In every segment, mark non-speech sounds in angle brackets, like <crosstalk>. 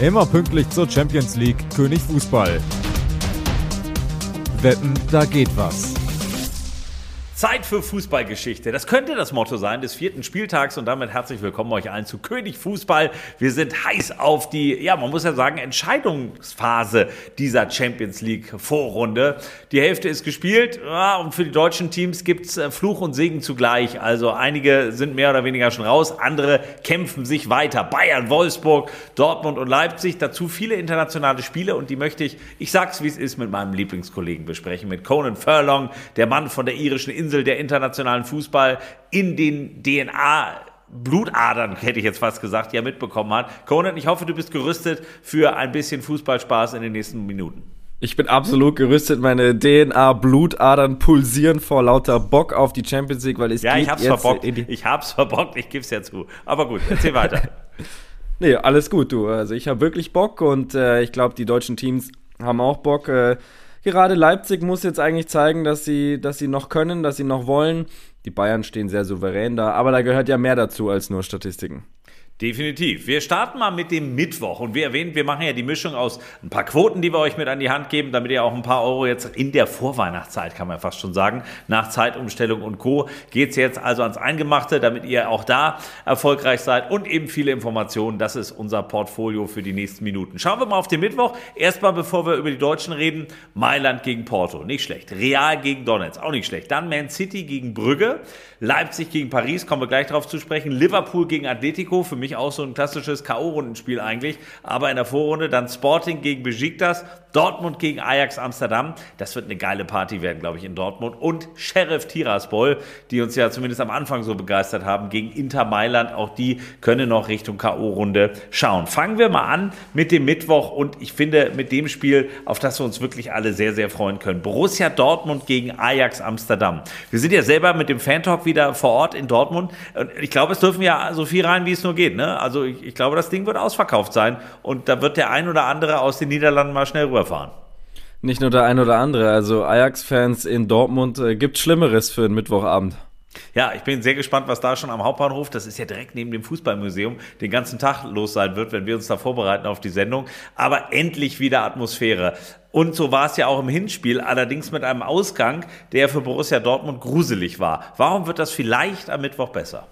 Immer pünktlich zur Champions League König Fußball. Wetten, da geht was. Zeit für Fußballgeschichte. Das könnte das Motto sein des vierten Spieltags und damit herzlich willkommen euch allen zu König Fußball. Wir sind heiß auf die, ja, man muss ja sagen, Entscheidungsphase dieser Champions League Vorrunde. Die Hälfte ist gespielt ja, und für die deutschen Teams gibt's äh, Fluch und Segen zugleich. Also einige sind mehr oder weniger schon raus, andere kämpfen sich weiter. Bayern, Wolfsburg, Dortmund und Leipzig. Dazu viele internationale Spiele und die möchte ich, ich sag's wie es ist, mit meinem Lieblingskollegen besprechen, mit Conan Furlong, der Mann von der irischen Insel Insel der internationalen Fußball in den DNA Blutadern, hätte ich jetzt fast gesagt, ja mitbekommen hat. Conan, ich hoffe, du bist gerüstet für ein bisschen Fußballspaß in den nächsten Minuten. Ich bin absolut gerüstet. Meine DNA-Blutadern pulsieren vor lauter Bock auf die Champions League, weil es Ja, ich hab's verbockt. Ich hab's verbockt, ich geb's ja zu. Aber gut, erzähl weiter. <laughs> nee, alles gut, du. Also ich habe wirklich Bock und äh, ich glaube, die deutschen Teams haben auch Bock. Äh, gerade Leipzig muss jetzt eigentlich zeigen, dass sie, dass sie noch können, dass sie noch wollen. Die Bayern stehen sehr souverän da, aber da gehört ja mehr dazu als nur Statistiken. Definitiv. Wir starten mal mit dem Mittwoch. Und wie erwähnt, wir machen ja die Mischung aus ein paar Quoten, die wir euch mit an die Hand geben, damit ihr auch ein paar Euro jetzt in der Vorweihnachtszeit, kann man fast schon sagen, nach Zeitumstellung und Co. geht's jetzt also ans Eingemachte, damit ihr auch da erfolgreich seid und eben viele Informationen. Das ist unser Portfolio für die nächsten Minuten. Schauen wir mal auf den Mittwoch. Erstmal, bevor wir über die Deutschen reden, Mailand gegen Porto. Nicht schlecht. Real gegen Donetsk. Auch nicht schlecht. Dann Man City gegen Brügge. Leipzig gegen Paris. Kommen wir gleich drauf zu sprechen. Liverpool gegen Atletico. Für mich mich auch so ein klassisches K.O.-Rundenspiel eigentlich. Aber in der Vorrunde dann Sporting gegen Besiktas, Dortmund gegen Ajax Amsterdam. Das wird eine geile Party werden, glaube ich, in Dortmund. Und Sheriff Tiraspol, die uns ja zumindest am Anfang so begeistert haben, gegen Inter Mailand. Auch die können noch Richtung K.O.-Runde schauen. Fangen wir mal an mit dem Mittwoch und ich finde mit dem Spiel, auf das wir uns wirklich alle sehr, sehr freuen können. Borussia Dortmund gegen Ajax Amsterdam. Wir sind ja selber mit dem Fantalk wieder vor Ort in Dortmund. Und ich glaube, es dürfen ja so viel rein, wie es nur geht geht. Ne? Also ich, ich glaube, das Ding wird ausverkauft sein und da wird der ein oder andere aus den Niederlanden mal schnell rüberfahren. Nicht nur der ein oder andere. Also Ajax-Fans in Dortmund äh, gibt Schlimmeres für einen Mittwochabend. Ja, ich bin sehr gespannt, was da schon am Hauptbahnhof, das ist ja direkt neben dem Fußballmuseum, den ganzen Tag los sein wird, wenn wir uns da vorbereiten auf die Sendung. Aber endlich wieder Atmosphäre. Und so war es ja auch im Hinspiel, allerdings mit einem Ausgang, der für Borussia Dortmund gruselig war. Warum wird das vielleicht am Mittwoch besser?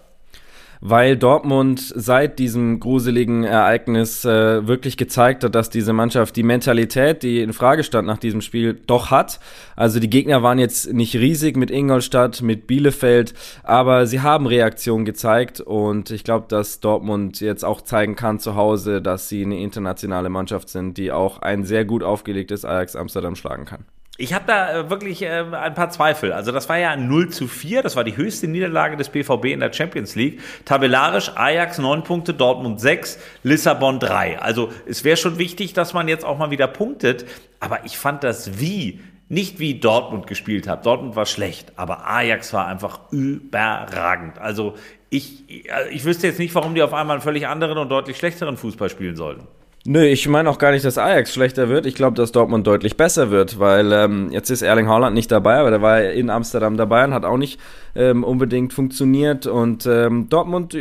Weil Dortmund seit diesem gruseligen Ereignis äh, wirklich gezeigt hat, dass diese Mannschaft die Mentalität, die in Frage stand nach diesem Spiel, doch hat. Also die Gegner waren jetzt nicht riesig mit Ingolstadt, mit Bielefeld, aber sie haben Reaktionen gezeigt und ich glaube, dass Dortmund jetzt auch zeigen kann zu Hause, dass sie eine internationale Mannschaft sind, die auch ein sehr gut aufgelegtes Ajax Amsterdam schlagen kann. Ich habe da äh, wirklich äh, ein paar Zweifel. Also das war ja 0 zu 4, das war die höchste Niederlage des BVB in der Champions League. Tabellarisch Ajax 9 Punkte, Dortmund 6, Lissabon 3. Also es wäre schon wichtig, dass man jetzt auch mal wieder punktet. Aber ich fand das wie, nicht wie Dortmund gespielt hat. Dortmund war schlecht, aber Ajax war einfach überragend. Also ich, äh, ich wüsste jetzt nicht, warum die auf einmal einen völlig anderen und deutlich schlechteren Fußball spielen sollten. Nö, ich meine auch gar nicht, dass Ajax schlechter wird. Ich glaube, dass Dortmund deutlich besser wird, weil ähm, jetzt ist Erling Haaland nicht dabei, aber der war in Amsterdam dabei und hat auch nicht ähm, unbedingt funktioniert. Und ähm, Dortmund,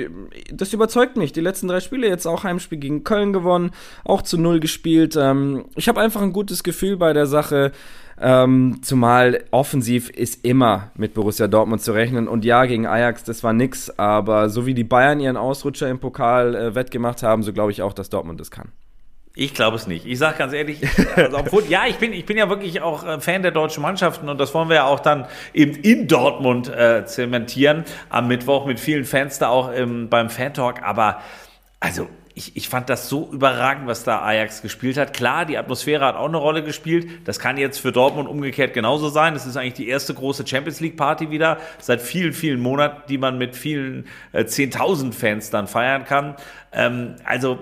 das überzeugt mich. Die letzten drei Spiele jetzt auch Heimspiel gegen Köln gewonnen, auch zu null gespielt. Ähm, ich habe einfach ein gutes Gefühl bei der Sache. Ähm, zumal offensiv ist immer mit Borussia Dortmund zu rechnen. Und ja, gegen Ajax, das war nix. Aber so wie die Bayern ihren Ausrutscher im Pokal äh, wettgemacht haben, so glaube ich auch, dass Dortmund das kann. Ich glaube es nicht. Ich sage ganz ehrlich, also obwohl, ja, ich bin, ich bin ja wirklich auch äh, Fan der deutschen Mannschaften und das wollen wir ja auch dann eben in Dortmund äh, zementieren am Mittwoch mit vielen Fans da auch ähm, beim Fan-Talk. Aber also ich, ich fand das so überragend, was da Ajax gespielt hat. Klar, die Atmosphäre hat auch eine Rolle gespielt. Das kann jetzt für Dortmund umgekehrt genauso sein. Es ist eigentlich die erste große Champions League Party wieder seit vielen, vielen Monaten, die man mit vielen äh, 10.000 Fans dann feiern kann. Ähm, also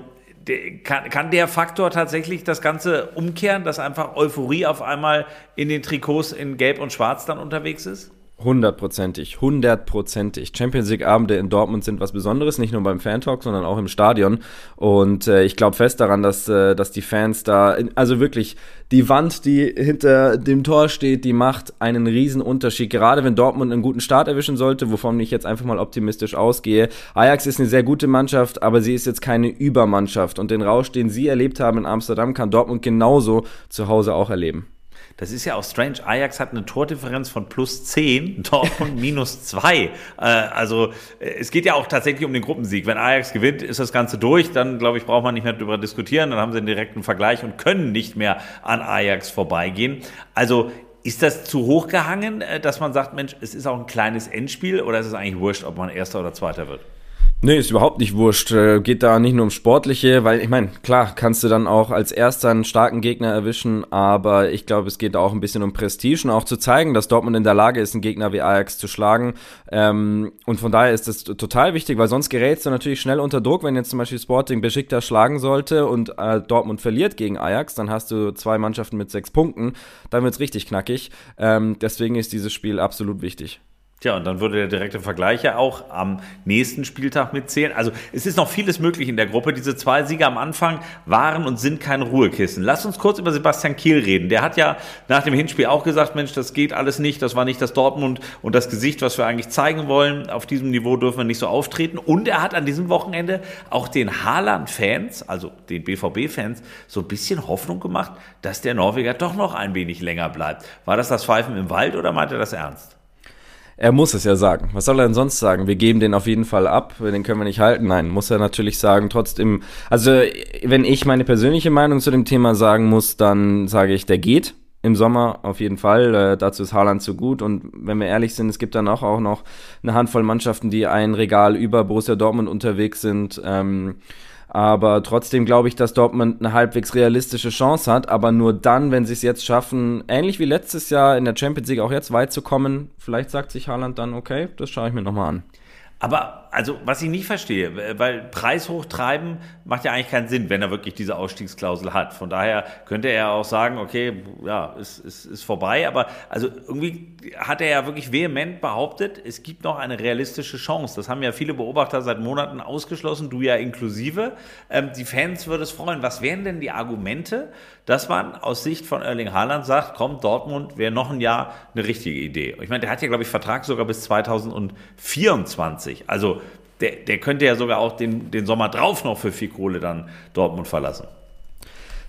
kann, kann der Faktor tatsächlich das Ganze umkehren, dass einfach Euphorie auf einmal in den Trikots in Gelb und Schwarz dann unterwegs ist? Hundertprozentig, hundertprozentig. Champions League-Abende in Dortmund sind was Besonderes, nicht nur beim Fan-Talk, sondern auch im Stadion. Und äh, ich glaube fest daran, dass, äh, dass die Fans da, also wirklich, die Wand, die hinter dem Tor steht, die macht einen riesen Unterschied. Gerade wenn Dortmund einen guten Start erwischen sollte, wovon ich jetzt einfach mal optimistisch ausgehe. Ajax ist eine sehr gute Mannschaft, aber sie ist jetzt keine Übermannschaft. Und den Rausch, den sie erlebt haben in Amsterdam, kann Dortmund genauso zu Hause auch erleben. Das ist ja auch strange. Ajax hat eine Tordifferenz von plus 10, <laughs> Dortmund minus 2. Äh, also äh, es geht ja auch tatsächlich um den Gruppensieg. Wenn Ajax gewinnt, ist das Ganze durch. Dann, glaube ich, braucht man nicht mehr darüber diskutieren. Dann haben sie einen direkten Vergleich und können nicht mehr an Ajax vorbeigehen. Also ist das zu hoch gehangen, äh, dass man sagt, Mensch, es ist auch ein kleines Endspiel oder ist es eigentlich wurscht, ob man Erster oder Zweiter wird? Nee, ist überhaupt nicht wurscht. Äh, geht da nicht nur um Sportliche, weil ich meine, klar, kannst du dann auch als erster einen starken Gegner erwischen, aber ich glaube, es geht auch ein bisschen um Prestige und auch zu zeigen, dass Dortmund in der Lage ist, einen Gegner wie Ajax zu schlagen. Ähm, und von daher ist das total wichtig, weil sonst gerätst du natürlich schnell unter Druck, wenn jetzt zum Beispiel Sporting Besiktas schlagen sollte und äh, Dortmund verliert gegen Ajax, dann hast du zwei Mannschaften mit sechs Punkten, dann wird's richtig knackig. Ähm, deswegen ist dieses Spiel absolut wichtig. Tja, und dann würde der direkte Vergleich ja auch am nächsten Spieltag mitzählen. Also es ist noch vieles möglich in der Gruppe. Diese zwei Sieger am Anfang waren und sind kein Ruhekissen. Lass uns kurz über Sebastian Kiel reden. Der hat ja nach dem Hinspiel auch gesagt, Mensch, das geht alles nicht. Das war nicht das Dortmund und das Gesicht, was wir eigentlich zeigen wollen. Auf diesem Niveau dürfen wir nicht so auftreten. Und er hat an diesem Wochenende auch den Haaland-Fans, also den BVB-Fans, so ein bisschen Hoffnung gemacht, dass der Norweger doch noch ein wenig länger bleibt. War das das Pfeifen im Wald oder meint er das ernst? Er muss es ja sagen. Was soll er denn sonst sagen? Wir geben den auf jeden Fall ab, den können wir nicht halten. Nein, muss er natürlich sagen. Trotzdem, also wenn ich meine persönliche Meinung zu dem Thema sagen muss, dann sage ich, der geht im Sommer auf jeden Fall. Äh, dazu ist Haaland zu gut. Und wenn wir ehrlich sind, es gibt dann auch, auch noch eine Handvoll Mannschaften, die ein Regal über Borussia Dortmund unterwegs sind. Ähm, aber trotzdem glaube ich, dass Dortmund eine halbwegs realistische Chance hat. Aber nur dann, wenn sie es jetzt schaffen, ähnlich wie letztes Jahr in der Champions League auch jetzt weit zu kommen, vielleicht sagt sich Haaland dann, okay, das schaue ich mir nochmal an. Aber also, was ich nicht verstehe, weil Preis hochtreiben macht ja eigentlich keinen Sinn, wenn er wirklich diese Ausstiegsklausel hat. Von daher könnte er auch sagen, okay, ja, ist, ist, ist vorbei. Aber also irgendwie hat er ja wirklich vehement behauptet, es gibt noch eine realistische Chance. Das haben ja viele Beobachter seit Monaten ausgeschlossen, du ja inklusive. Ähm, die Fans würde es freuen. Was wären denn die Argumente, dass man aus Sicht von Erling Haaland sagt, komm, Dortmund wäre noch ein Jahr eine richtige Idee. Ich meine, der hat ja, glaube ich, Vertrag sogar bis 2024. Also der, der könnte ja sogar auch den, den Sommer drauf noch für viel Kohle dann Dortmund verlassen.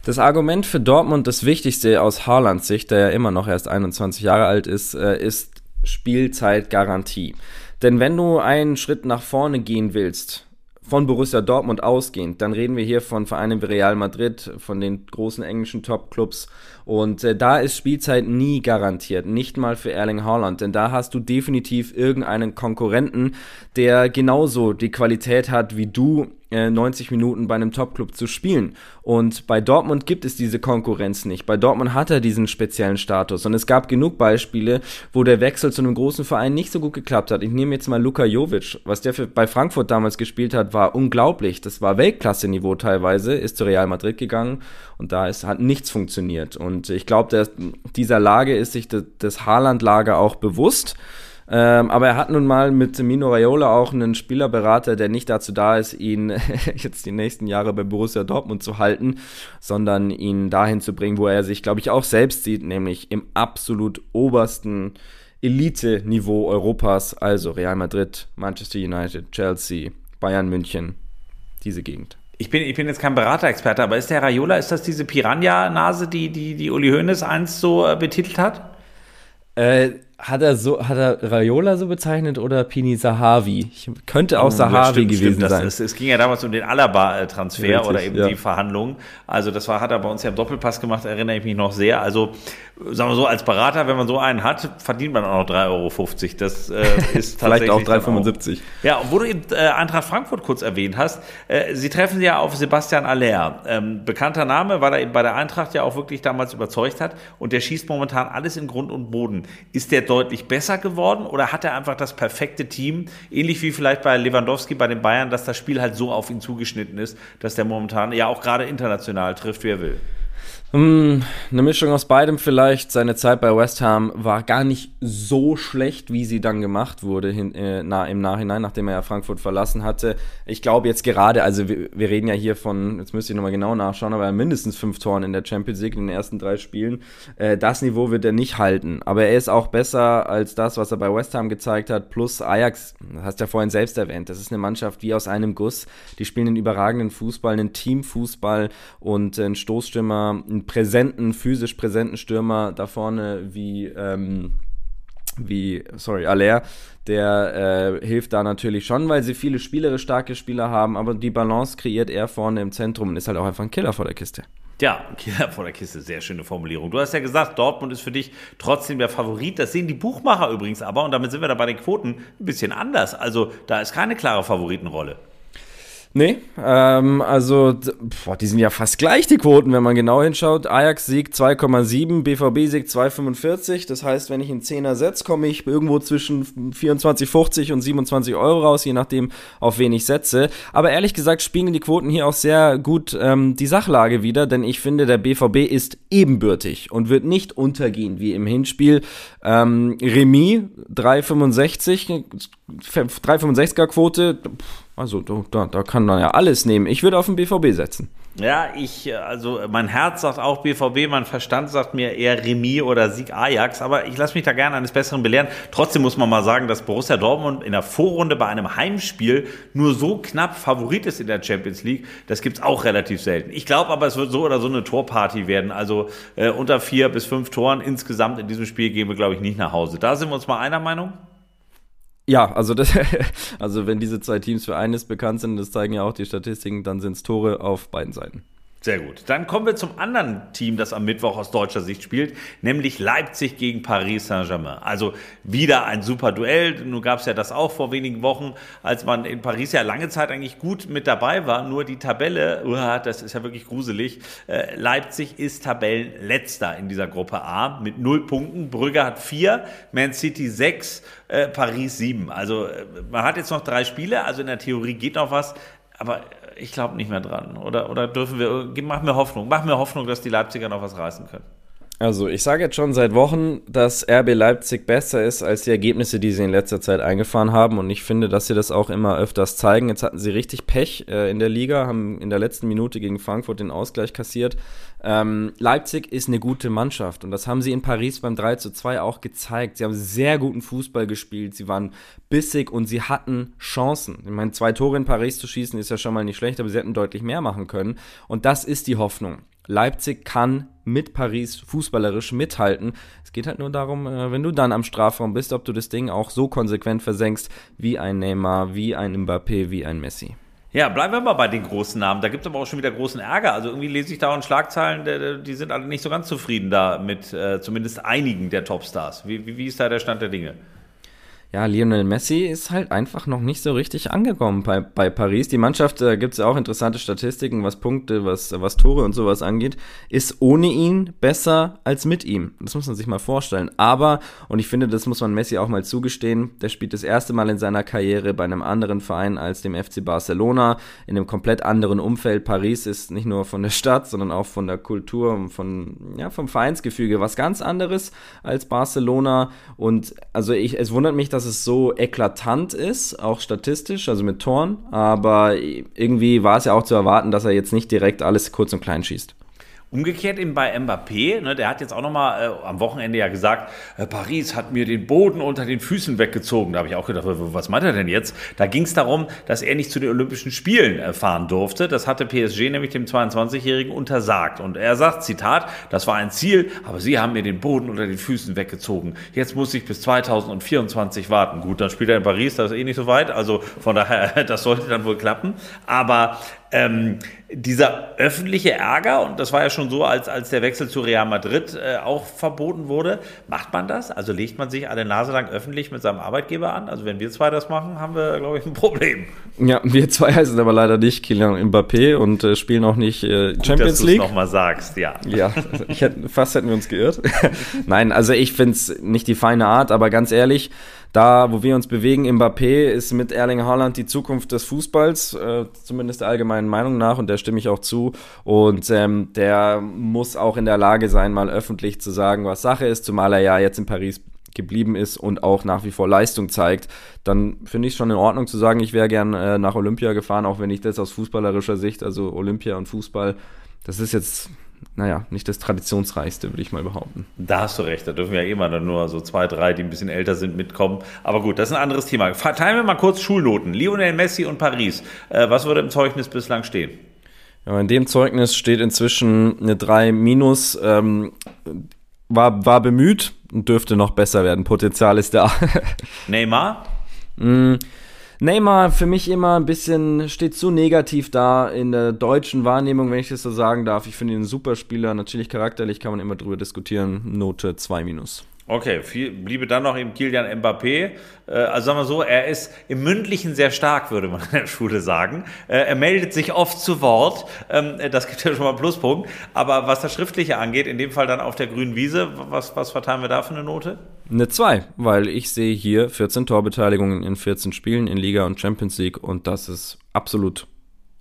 Das Argument für Dortmund, das wichtigste aus Haalands Sicht, der ja immer noch erst 21 Jahre alt ist, äh, ist Spielzeitgarantie. Denn wenn du einen Schritt nach vorne gehen willst, von Borussia Dortmund ausgehend, dann reden wir hier von Vereinen wie Real Madrid, von den großen englischen Top-Clubs. Und äh, da ist Spielzeit nie garantiert, nicht mal für Erling Haaland, denn da hast du definitiv irgendeinen Konkurrenten, der genauso die Qualität hat wie du 90 äh, Minuten bei einem Topclub zu spielen. Und bei Dortmund gibt es diese Konkurrenz nicht. Bei Dortmund hat er diesen speziellen Status. Und es gab genug Beispiele, wo der Wechsel zu einem großen Verein nicht so gut geklappt hat. Ich nehme jetzt mal Luka Jovic. Was der für, bei Frankfurt damals gespielt hat, war unglaublich. Das war Weltklasse-Niveau teilweise. Ist zu Real Madrid gegangen und da ist, hat nichts funktioniert. Und ich glaube, dieser Lage ist sich das, das Haaland-Lager auch bewusst. Ähm, aber er hat nun mal mit Mino Raiola auch einen Spielerberater, der nicht dazu da ist, ihn <laughs> jetzt die nächsten Jahre bei Borussia Dortmund zu halten, sondern ihn dahin zu bringen, wo er sich, glaube ich, auch selbst sieht, nämlich im absolut obersten Elite-Niveau Europas, also Real Madrid, Manchester United, Chelsea, Bayern München, diese Gegend. Ich bin, ich bin jetzt kein Beraterexperte, aber ist der Raiola, ist das diese Piranha-Nase, die, die, die Uli Hoeneß einst so äh, betitelt hat? Äh, hat er so, hat er Raiola so bezeichnet oder Pini Sahavi? Ich könnte auch oh, Sahavi stimmt, gewesen stimmt. sein. Das, es ging ja damals um den Alaba-Transfer oder eben ja. die Verhandlungen. Also das war, hat er bei uns ja im Doppelpass gemacht, erinnere ich mich noch sehr. Also sagen wir so, als Berater, wenn man so einen hat, verdient man auch noch 3,50 Euro. Das äh, <laughs> ist Vielleicht auch 3,75 Ja, und wo du eben äh, Eintracht Frankfurt kurz erwähnt hast, äh, sie treffen ja auf Sebastian Aller. Ähm, bekannter Name, weil er eben bei der Eintracht ja auch wirklich damals überzeugt hat und der schießt momentan alles in Grund und Boden. Ist der deutlich besser geworden oder hat er einfach das perfekte Team, ähnlich wie vielleicht bei Lewandowski bei den Bayern, dass das Spiel halt so auf ihn zugeschnitten ist, dass der momentan ja auch gerade international trifft, wie er will? Hm, eine Mischung aus beidem vielleicht. Seine Zeit bei West Ham war gar nicht so schlecht, wie sie dann gemacht wurde hin, äh, na, im Nachhinein, nachdem er ja Frankfurt verlassen hatte. Ich glaube jetzt gerade, also wir, wir reden ja hier von, jetzt müsste ich nochmal genau nachschauen, aber mindestens fünf Toren in der Champions League in den ersten drei Spielen. Äh, das Niveau wird er nicht halten. Aber er ist auch besser als das, was er bei West Ham gezeigt hat. Plus Ajax, das hast du ja vorhin selbst erwähnt, das ist eine Mannschaft wie aus einem Guss. Die spielen einen überragenden Fußball, einen Teamfußball und einen Stoßstürmer, einen präsenten, physisch präsenten Stürmer da vorne wie, ähm, wie, sorry, Aller, der äh, hilft da natürlich schon, weil sie viele spielerisch starke Spieler haben, aber die Balance kreiert er vorne im Zentrum und ist halt auch einfach ein Killer vor der Kiste. Ja, Killer vor der Kiste, sehr schöne Formulierung. Du hast ja gesagt, Dortmund ist für dich trotzdem der Favorit. Das sehen die Buchmacher übrigens aber, und damit sind wir da bei den Quoten ein bisschen anders. Also da ist keine klare Favoritenrolle. Nee, ähm, also boah, die sind ja fast gleich, die Quoten, wenn man genau hinschaut. Ajax siegt 2,7, BVB siegt 2,45. Das heißt, wenn ich einen Zehner setze, komme ich irgendwo zwischen 24,50 und 27 Euro raus, je nachdem, auf wen ich setze. Aber ehrlich gesagt spiegeln die Quoten hier auch sehr gut ähm, die Sachlage wieder, denn ich finde, der BVB ist ebenbürtig und wird nicht untergehen wie im Hinspiel. Ähm, Remis 3,65, 3,65er Quote. Pff, also da, da kann man ja alles nehmen. Ich würde auf den BVB setzen. Ja, ich, also mein Herz sagt auch BVB, mein Verstand sagt mir eher Remis oder Sieg Ajax, aber ich lasse mich da gerne eines Besseren belehren. Trotzdem muss man mal sagen, dass Borussia Dortmund in der Vorrunde bei einem Heimspiel nur so knapp Favorit ist in der Champions League. Das gibt es auch relativ selten. Ich glaube aber, es wird so oder so eine Torparty werden. Also äh, unter vier bis fünf Toren insgesamt in diesem Spiel gehen wir, glaube ich, nicht nach Hause. Da sind wir uns mal einer Meinung? Ja, also das, <laughs> also wenn diese zwei Teams für eines bekannt sind, das zeigen ja auch die Statistiken, dann sind es Tore auf beiden Seiten. Sehr gut. Dann kommen wir zum anderen Team, das am Mittwoch aus deutscher Sicht spielt, nämlich Leipzig gegen Paris Saint-Germain. Also wieder ein super Duell. Nun gab es ja das auch vor wenigen Wochen, als man in Paris ja lange Zeit eigentlich gut mit dabei war. Nur die Tabelle, uah, das ist ja wirklich gruselig. Äh, Leipzig ist Tabellenletzter in dieser Gruppe A mit null Punkten. Brügge hat vier, Man City sechs, äh, Paris sieben. Also äh, man hat jetzt noch drei Spiele, also in der Theorie geht noch was. Aber ich glaube nicht mehr dran. Oder, oder dürfen wir, mach mir Hoffnung, mach mir Hoffnung, dass die Leipziger noch was reißen können. Also, ich sage jetzt schon seit Wochen, dass RB Leipzig besser ist als die Ergebnisse, die sie in letzter Zeit eingefahren haben. Und ich finde, dass sie das auch immer öfters zeigen. Jetzt hatten sie richtig Pech äh, in der Liga, haben in der letzten Minute gegen Frankfurt den Ausgleich kassiert. Ähm, Leipzig ist eine gute Mannschaft und das haben sie in Paris beim 3 zu 2 auch gezeigt. Sie haben sehr guten Fußball gespielt, sie waren bissig und sie hatten Chancen. Ich meine, zwei Tore in Paris zu schießen ist ja schon mal nicht schlecht, aber sie hätten deutlich mehr machen können. Und das ist die Hoffnung. Leipzig kann mit Paris fußballerisch mithalten. Es geht halt nur darum, äh, wenn du dann am Strafraum bist, ob du das Ding auch so konsequent versenkst wie ein Neymar, wie ein Mbappé, wie ein Messi. Ja, bleiben wir mal bei den großen Namen. Da gibt es aber auch schon wieder großen Ärger. Also irgendwie lese ich da auch Schlagzeilen, die sind alle nicht so ganz zufrieden da mit äh, zumindest einigen der Topstars. Wie, wie, wie ist da der Stand der Dinge? Ja, Lionel Messi ist halt einfach noch nicht so richtig angekommen bei, bei Paris. Die Mannschaft, da gibt es ja auch interessante Statistiken, was Punkte, was, was Tore und sowas angeht, ist ohne ihn besser als mit ihm. Das muss man sich mal vorstellen. Aber, und ich finde, das muss man Messi auch mal zugestehen, der spielt das erste Mal in seiner Karriere bei einem anderen Verein als dem FC Barcelona, in einem komplett anderen Umfeld. Paris ist nicht nur von der Stadt, sondern auch von der Kultur und von, ja, vom Vereinsgefüge was ganz anderes als Barcelona. Und also ich, es wundert mich, dass dass es so eklatant ist, auch statistisch, also mit Toren. Aber irgendwie war es ja auch zu erwarten, dass er jetzt nicht direkt alles kurz und klein schießt. Umgekehrt eben bei Mbappé, ne, der hat jetzt auch nochmal äh, am Wochenende ja gesagt, äh, Paris hat mir den Boden unter den Füßen weggezogen. Da habe ich auch gedacht, was meint er denn jetzt? Da ging es darum, dass er nicht zu den Olympischen Spielen äh, fahren durfte. Das hatte PSG nämlich dem 22-Jährigen untersagt. Und er sagt, Zitat, das war ein Ziel, aber sie haben mir den Boden unter den Füßen weggezogen. Jetzt muss ich bis 2024 warten. Gut, dann spielt er in Paris, das ist eh nicht so weit. Also von daher, <laughs> das sollte dann wohl klappen. Aber ähm, dieser öffentliche Ärger, und das war ja schon so, als, als der Wechsel zu Real Madrid äh, auch verboten wurde, macht man das? Also legt man sich alle Nase lang öffentlich mit seinem Arbeitgeber an? Also wenn wir zwei das machen, haben wir, glaube ich, ein Problem. Ja, wir zwei heißen aber leider nicht Kylian Mbappé und äh, spielen auch nicht äh, Gut, Champions dass League. Dass du nochmal sagst, ja. <laughs> Ja, hätte, fast hätten wir uns geirrt. <laughs> Nein, also ich finde es nicht die feine Art, aber ganz ehrlich, da, wo wir uns bewegen, Mbappé ist mit Erling Haaland die Zukunft des Fußballs, äh, zumindest der allgemeinen Meinung nach, und der stimme ich auch zu. Und ähm, der muss auch in der Lage sein, mal öffentlich zu sagen, was Sache ist, zumal er ja jetzt in Paris geblieben ist und auch nach wie vor Leistung zeigt, dann finde ich es schon in Ordnung zu sagen, ich wäre gern äh, nach Olympia gefahren, auch wenn ich das aus fußballerischer Sicht, also Olympia und Fußball, das ist jetzt naja, nicht das traditionsreichste, würde ich mal behaupten. Da hast du recht, da dürfen ja immer dann nur so zwei, drei, die ein bisschen älter sind, mitkommen. Aber gut, das ist ein anderes Thema. Verteilen wir mal kurz Schulnoten. Lionel Messi und Paris. Äh, was würde im Zeugnis bislang stehen? Ja, in dem Zeugnis steht inzwischen eine 3 minus. Ähm, war, war bemüht und dürfte noch besser werden. Potenzial ist da. <laughs> Neymar? Neymar für mich immer ein bisschen, steht zu negativ da in der deutschen Wahrnehmung, wenn ich das so sagen darf. Ich finde ihn ein super Spieler. Natürlich charakterlich kann man immer drüber diskutieren. Note 2 minus. Okay, viel, bliebe dann noch im Kilian Mbappé. Äh, also sagen wir so, er ist im Mündlichen sehr stark, würde man <laughs> in der Schule sagen. Äh, er meldet sich oft zu Wort. Ähm, das gibt ja schon mal einen Pluspunkt. Aber was das Schriftliche angeht, in dem Fall dann auf der grünen Wiese, was, was verteilen wir da für eine Note? Eine 2, weil ich sehe hier 14 Torbeteiligungen in 14 Spielen in Liga und Champions League und das ist absolut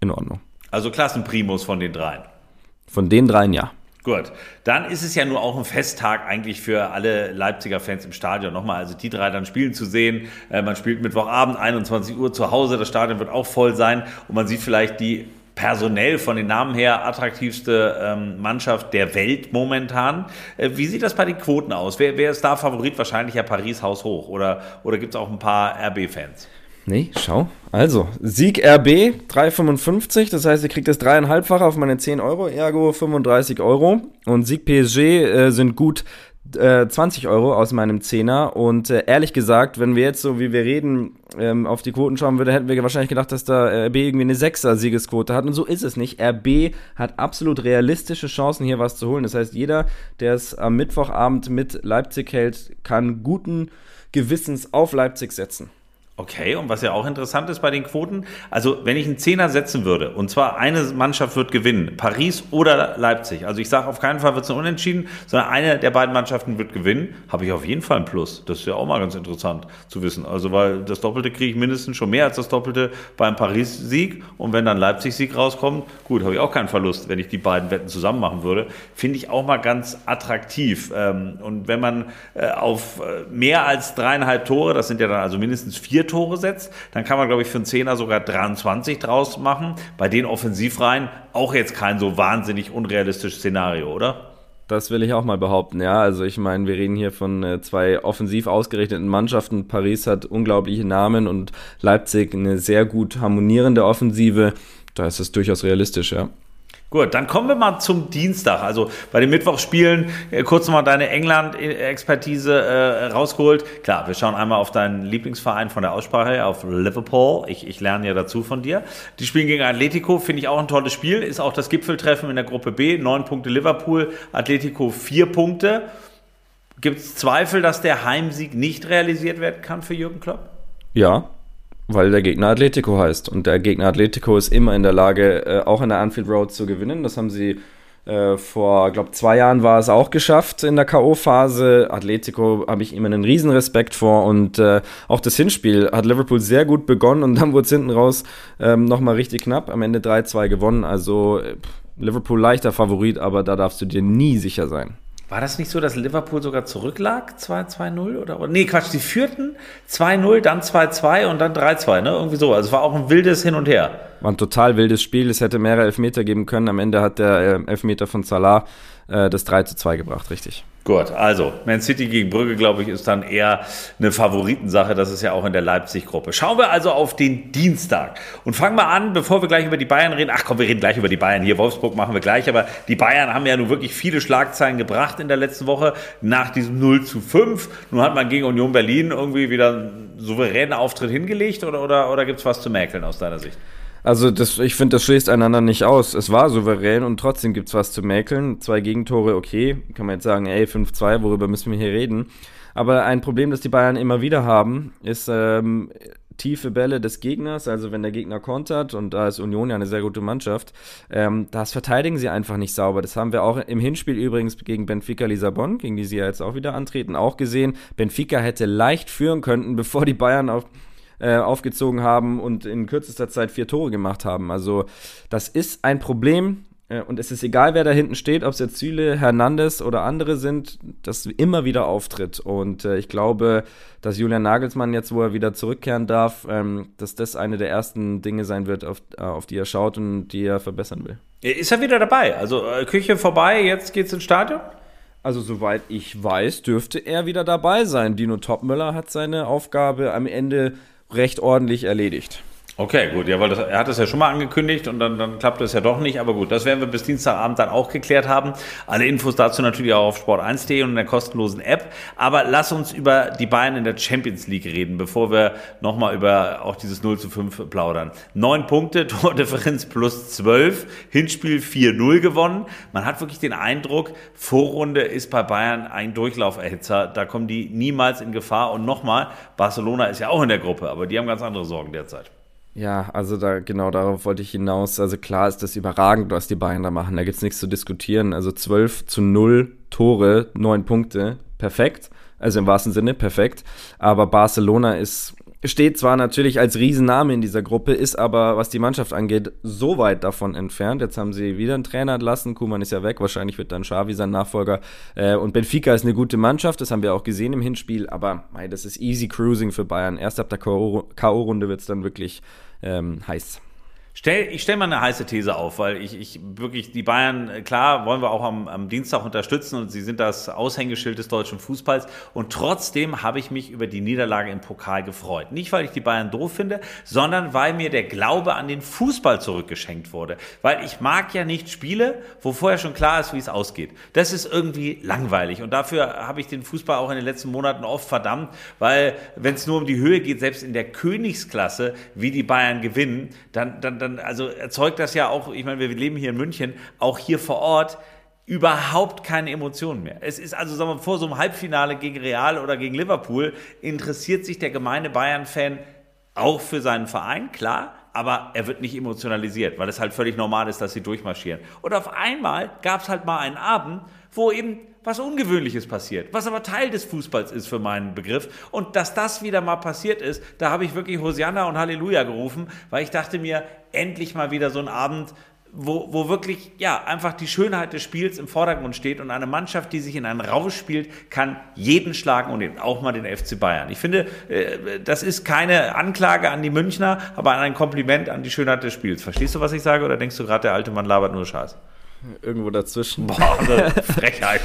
in Ordnung. Also Klassenprimus von den dreien. Von den dreien ja. Gut, dann ist es ja nur auch ein Festtag eigentlich für alle Leipziger Fans im Stadion. Nochmal, also die drei dann spielen zu sehen. Äh, man spielt Mittwochabend, 21 Uhr zu Hause. Das Stadion wird auch voll sein und man sieht vielleicht die personell von den Namen her attraktivste ähm, Mannschaft der Welt momentan. Äh, wie sieht das bei den Quoten aus? Wer, wer ist da Favorit? Wahrscheinlich ja Paris Haus hoch. Oder, oder gibt es auch ein paar RB-Fans? Nee, schau. Also, Sieg RB 3,55, das heißt, ihr kriegt das dreieinhalbfache auf meine 10 Euro, ergo 35 Euro. Und Sieg PSG äh, sind gut äh, 20 Euro aus meinem Zehner. Und äh, ehrlich gesagt, wenn wir jetzt so, wie wir reden, ähm, auf die Quoten schauen würden, hätten wir wahrscheinlich gedacht, dass da RB irgendwie eine 6er Siegesquote hat. Und so ist es nicht. RB hat absolut realistische Chancen, hier was zu holen. Das heißt, jeder, der es am Mittwochabend mit Leipzig hält, kann guten Gewissens auf Leipzig setzen. Okay, und was ja auch interessant ist bei den Quoten, also wenn ich einen Zehner setzen würde, und zwar eine Mannschaft wird gewinnen, Paris oder Leipzig, also ich sage auf keinen Fall wird es ein Unentschieden, sondern eine der beiden Mannschaften wird gewinnen, habe ich auf jeden Fall ein Plus. Das ist ja auch mal ganz interessant zu wissen. Also weil das Doppelte kriege ich mindestens schon mehr als das Doppelte beim Paris-Sieg und wenn dann Leipzig-Sieg rauskommt, gut, habe ich auch keinen Verlust, wenn ich die beiden Wetten zusammen machen würde. Finde ich auch mal ganz attraktiv. Ähm, und wenn man äh, auf äh, mehr als dreieinhalb Tore, das sind ja dann also mindestens vier Tore setzt, dann kann man, glaube ich, für einen Zehner sogar 23 draus machen. Bei den Offensivreihen auch jetzt kein so wahnsinnig unrealistisches Szenario, oder? Das will ich auch mal behaupten, ja. Also ich meine, wir reden hier von äh, zwei offensiv ausgerichteten Mannschaften. Paris hat unglaubliche Namen und Leipzig eine sehr gut harmonierende Offensive. Da ist es durchaus realistisch, ja. Gut, dann kommen wir mal zum Dienstag. Also bei den Mittwochsspielen äh, kurz nochmal deine England-Expertise äh, rausgeholt. Klar, wir schauen einmal auf deinen Lieblingsverein von der Aussprache her, auf Liverpool. Ich, ich lerne ja dazu von dir. Die spielen gegen Atletico, finde ich auch ein tolles Spiel. Ist auch das Gipfeltreffen in der Gruppe B. Neun Punkte Liverpool, Atletico vier Punkte. Gibt es Zweifel, dass der Heimsieg nicht realisiert werden kann für Jürgen Klopp? Ja, weil der Gegner Atletico heißt. Und der Gegner Atletico ist immer in der Lage, äh, auch in der Anfield Road zu gewinnen. Das haben sie äh, vor, glaube zwei Jahren war es auch geschafft in der K.O.-Phase. Atletico habe ich immer einen riesen Respekt vor. Und äh, auch das Hinspiel hat Liverpool sehr gut begonnen und dann wurde es hinten raus ähm, nochmal richtig knapp. Am Ende 3-2 gewonnen. Also äh, Liverpool leichter Favorit, aber da darfst du dir nie sicher sein. War das nicht so, dass Liverpool sogar zurücklag? 2-2-0 oder? Nee, Quatsch, die führten 2-0, dann 2-2 und dann 3-2, ne? Irgendwie so. Also es war auch ein wildes Hin und Her. War ein total wildes Spiel. Es hätte mehrere Elfmeter geben können. Am Ende hat der äh, Elfmeter von Salah äh, das 3 2 gebracht, richtig. Gut, also Man City gegen Brügge, glaube ich, ist dann eher eine Favoritensache. Das ist ja auch in der Leipzig-Gruppe. Schauen wir also auf den Dienstag und fangen wir an, bevor wir gleich über die Bayern reden. Ach komm, wir reden gleich über die Bayern. Hier Wolfsburg machen wir gleich, aber die Bayern haben ja nun wirklich viele Schlagzeilen gebracht in der letzten Woche nach diesem 0 zu 5. Nun hat man gegen Union Berlin irgendwie wieder einen souveränen Auftritt hingelegt oder, oder, oder gibt es was zu mäkeln aus deiner Sicht? Also das, ich finde, das schließt einander nicht aus. Es war souverän und trotzdem gibt es was zu mäkeln. Zwei Gegentore, okay. Kann man jetzt sagen, ey, 5-2, worüber müssen wir hier reden? Aber ein Problem, das die Bayern immer wieder haben, ist ähm, tiefe Bälle des Gegners, also wenn der Gegner kontert und da ist Union ja eine sehr gute Mannschaft, ähm, das verteidigen sie einfach nicht sauber. Das haben wir auch im Hinspiel übrigens gegen Benfica Lissabon, gegen die sie ja jetzt auch wieder antreten, auch gesehen. Benfica hätte leicht führen können, <laughs> bevor die Bayern auf äh, aufgezogen haben und in kürzester Zeit vier Tore gemacht haben. Also das ist ein Problem. Äh, und es ist egal, wer da hinten steht, ob es jetzt Süle, Hernandez oder andere sind, das immer wieder auftritt. Und äh, ich glaube, dass Julian Nagelsmann jetzt, wo er wieder zurückkehren darf, ähm, dass das eine der ersten Dinge sein wird, auf, äh, auf die er schaut und die er verbessern will. Ist er wieder dabei? Also äh, Küche vorbei, jetzt geht's ins Stadion? Also soweit ich weiß, dürfte er wieder dabei sein. Dino Topmüller hat seine Aufgabe am Ende recht ordentlich erledigt. Okay, gut, ja, weil das, er hat es ja schon mal angekündigt und dann, dann klappt es ja doch nicht. Aber gut, das werden wir bis Dienstagabend dann auch geklärt haben. Alle Infos dazu natürlich auch auf sport1.de und in der kostenlosen App. Aber lass uns über die Bayern in der Champions League reden, bevor wir nochmal über auch dieses 0 zu 5 plaudern. Neun Punkte, <laughs> Tordifferenz plus 12, Hinspiel 4-0 gewonnen. Man hat wirklich den Eindruck, Vorrunde ist bei Bayern ein Durchlauferhitzer. Da kommen die niemals in Gefahr. Und nochmal, Barcelona ist ja auch in der Gruppe, aber die haben ganz andere Sorgen derzeit. Ja, also da genau darauf wollte ich hinaus. Also klar ist das überragend, was die Bayern da machen. Da gibt es nichts zu diskutieren. Also 12 zu 0 Tore, 9 Punkte, perfekt. Also im wahrsten Sinne perfekt. Aber Barcelona ist steht zwar natürlich als Riesenname in dieser Gruppe, ist aber, was die Mannschaft angeht, so weit davon entfernt. Jetzt haben sie wieder einen Trainer entlassen. Kuman ist ja weg. Wahrscheinlich wird dann Xavi sein Nachfolger. Äh, und Benfica ist eine gute Mannschaft. Das haben wir auch gesehen im Hinspiel. Aber mei, das ist easy cruising für Bayern. Erst ab der K.O.-Runde wird es dann wirklich ähm, heiß. Stell, ich stelle mal eine heiße These auf, weil ich, ich wirklich die Bayern, klar, wollen wir auch am, am Dienstag unterstützen und sie sind das Aushängeschild des deutschen Fußballs. Und trotzdem habe ich mich über die Niederlage im Pokal gefreut. Nicht, weil ich die Bayern doof finde, sondern weil mir der Glaube an den Fußball zurückgeschenkt wurde. Weil ich mag ja nicht Spiele, wo vorher schon klar ist, wie es ausgeht. Das ist irgendwie langweilig. Und dafür habe ich den Fußball auch in den letzten Monaten oft verdammt, weil wenn es nur um die Höhe geht, selbst in der Königsklasse, wie die Bayern gewinnen, dann, dann, dann also erzeugt das ja auch, ich meine, wir leben hier in München, auch hier vor Ort überhaupt keine Emotionen mehr. Es ist also, sagen wir, vor so einem Halbfinale gegen Real oder gegen Liverpool interessiert sich der gemeine Bayern-Fan auch für seinen Verein, klar, aber er wird nicht emotionalisiert, weil es halt völlig normal ist, dass sie durchmarschieren. Und auf einmal gab es halt mal einen Abend, wo eben was Ungewöhnliches passiert, was aber Teil des Fußballs ist für meinen Begriff. Und dass das wieder mal passiert ist, da habe ich wirklich Hosianna und Halleluja gerufen, weil ich dachte mir, endlich mal wieder so ein Abend, wo, wo wirklich ja einfach die Schönheit des Spiels im Vordergrund steht und eine Mannschaft, die sich in einen Rausch spielt, kann jeden schlagen und auch mal den FC Bayern. Ich finde, äh, das ist keine Anklage an die Münchner, aber ein Kompliment an die Schönheit des Spiels. Verstehst du, was ich sage, oder denkst du gerade, der alte Mann labert nur Scheiß? Irgendwo dazwischen. Boah, <laughs> Frechheit.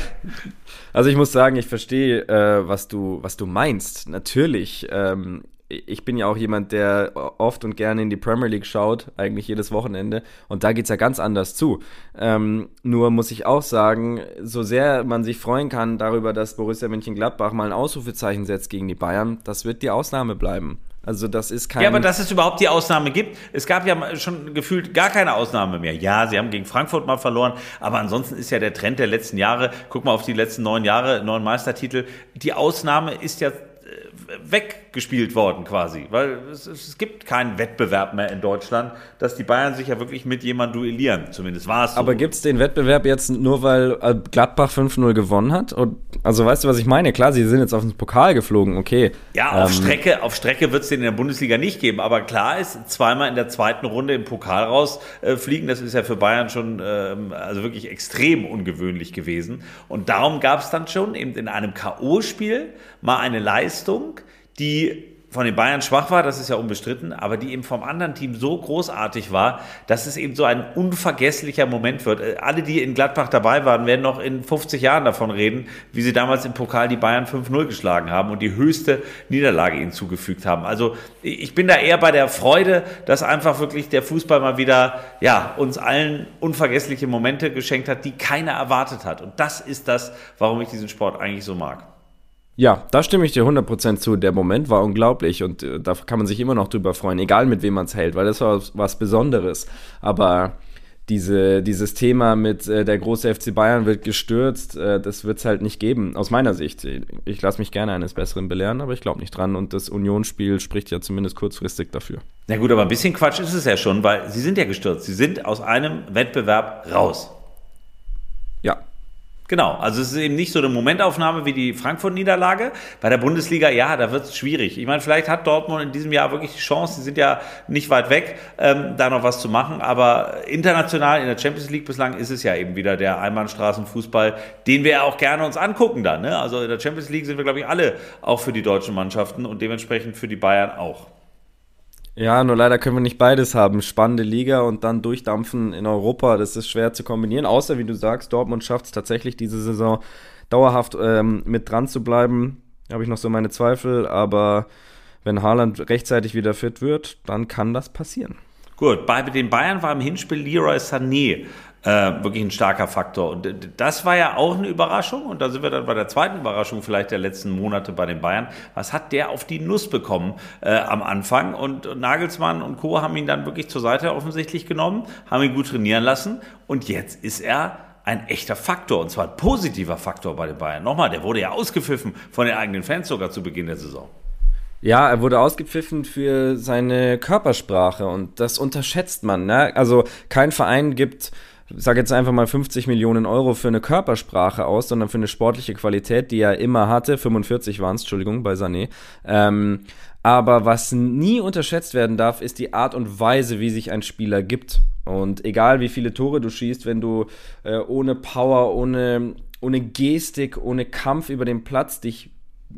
Also ich muss sagen, ich verstehe, äh, was du, was du meinst. Natürlich. Ähm, ich bin ja auch jemand, der oft und gerne in die Premier League schaut, eigentlich jedes Wochenende. Und da geht es ja ganz anders zu. Ähm, nur muss ich auch sagen, so sehr man sich freuen kann darüber, dass Borussia Mönchengladbach mal ein Ausrufezeichen setzt gegen die Bayern, das wird die Ausnahme bleiben. Also das ist kein. Ja, aber dass es überhaupt die Ausnahme gibt. Es gab ja schon gefühlt gar keine Ausnahme mehr. Ja, sie haben gegen Frankfurt mal verloren, aber ansonsten ist ja der Trend der letzten Jahre, guck mal auf die letzten neun Jahre, neun Meistertitel, die Ausnahme ist ja weggespielt worden quasi, weil es, es, gibt keinen Wettbewerb mehr in Deutschland, dass die Bayern sich ja wirklich mit jemandem duellieren, zumindest war es so. Aber gibt es den Wettbewerb jetzt nur, weil äh, Gladbach 5-0 gewonnen hat? Und, also weißt du, was ich meine? Klar, sie sind jetzt auf den Pokal geflogen, okay. Ja, auf ähm, Strecke, auf Strecke wird es den in der Bundesliga nicht geben, aber klar ist, zweimal in der zweiten Runde im Pokal rausfliegen, äh, das ist ja für Bayern schon äh, also wirklich extrem ungewöhnlich gewesen. Und darum gab es dann schon eben in einem K.O.-Spiel mal eine Leistung, die von den Bayern schwach war, das ist ja unbestritten, aber die eben vom anderen Team so großartig war, dass es eben so ein unvergesslicher Moment wird. Äh, alle, die in Gladbach dabei waren, werden noch in 50 Jahren davon reden, wie sie damals im Pokal die Bayern 5-0 geschlagen haben und die höchste Niederlage ihnen zugefügt haben. Also ich bin da eher bei der Freude, dass einfach wirklich der Fußball mal wieder, ja, uns allen unvergessliche Momente geschenkt hat, die keiner erwartet hat. Und das ist das, warum ich diesen Sport eigentlich so mag. Ja, da stimme ich dir 100% zu. Der Moment war unglaublich und äh, da kann man sich immer noch drüber freuen, egal mit wem man es hält, weil das war was Besonderes. Aber diese, dieses Thema mit äh, der große FC Bayern wird gestürzt, äh, das wird es halt nicht geben, aus meiner Sicht. Ich lasse mich gerne eines Besseren belehren, aber ich glaube nicht dran und das Unionsspiel spricht ja zumindest kurzfristig dafür. Na gut, aber ein bisschen Quatsch ist es ja schon, weil sie sind ja gestürzt. Sie sind aus einem Wettbewerb raus. Genau, also es ist eben nicht so eine Momentaufnahme wie die Frankfurt-Niederlage. Bei der Bundesliga, ja, da wird es schwierig. Ich meine, vielleicht hat Dortmund in diesem Jahr wirklich die Chance, sie sind ja nicht weit weg, ähm, da noch was zu machen. Aber international in der Champions League bislang ist es ja eben wieder der Einbahnstraßenfußball, den wir ja auch gerne uns angucken dann. Ne? Also in der Champions League sind wir, glaube ich, alle auch für die deutschen Mannschaften und dementsprechend für die Bayern auch. Ja, nur leider können wir nicht beides haben. Spannende Liga und dann durchdampfen in Europa. Das ist schwer zu kombinieren. Außer, wie du sagst, Dortmund schafft es tatsächlich diese Saison dauerhaft ähm, mit dran zu bleiben. Habe ich noch so meine Zweifel. Aber wenn Haaland rechtzeitig wieder fit wird, dann kann das passieren. Gut, bei den Bayern war im Hinspiel Leroy Sané äh, wirklich ein starker Faktor. Und das war ja auch eine Überraschung. Und da sind wir dann bei der zweiten Überraschung vielleicht der letzten Monate bei den Bayern. Was hat der auf die Nuss bekommen äh, am Anfang? Und Nagelsmann und Co. haben ihn dann wirklich zur Seite offensichtlich genommen, haben ihn gut trainieren lassen. Und jetzt ist er ein echter Faktor, und zwar ein positiver Faktor bei den Bayern. Nochmal, der wurde ja ausgepfiffen von den eigenen Fans sogar zu Beginn der Saison. Ja, er wurde ausgepfiffen für seine Körpersprache und das unterschätzt man. Ne? Also kein Verein gibt sage jetzt einfach mal 50 Millionen Euro für eine Körpersprache aus, sondern für eine sportliche Qualität, die er immer hatte. 45 waren es, Entschuldigung, bei Sané. Ähm, aber was nie unterschätzt werden darf, ist die Art und Weise, wie sich ein Spieler gibt. Und egal wie viele Tore du schießt, wenn du äh, ohne Power, ohne, ohne Gestik, ohne Kampf über den Platz dich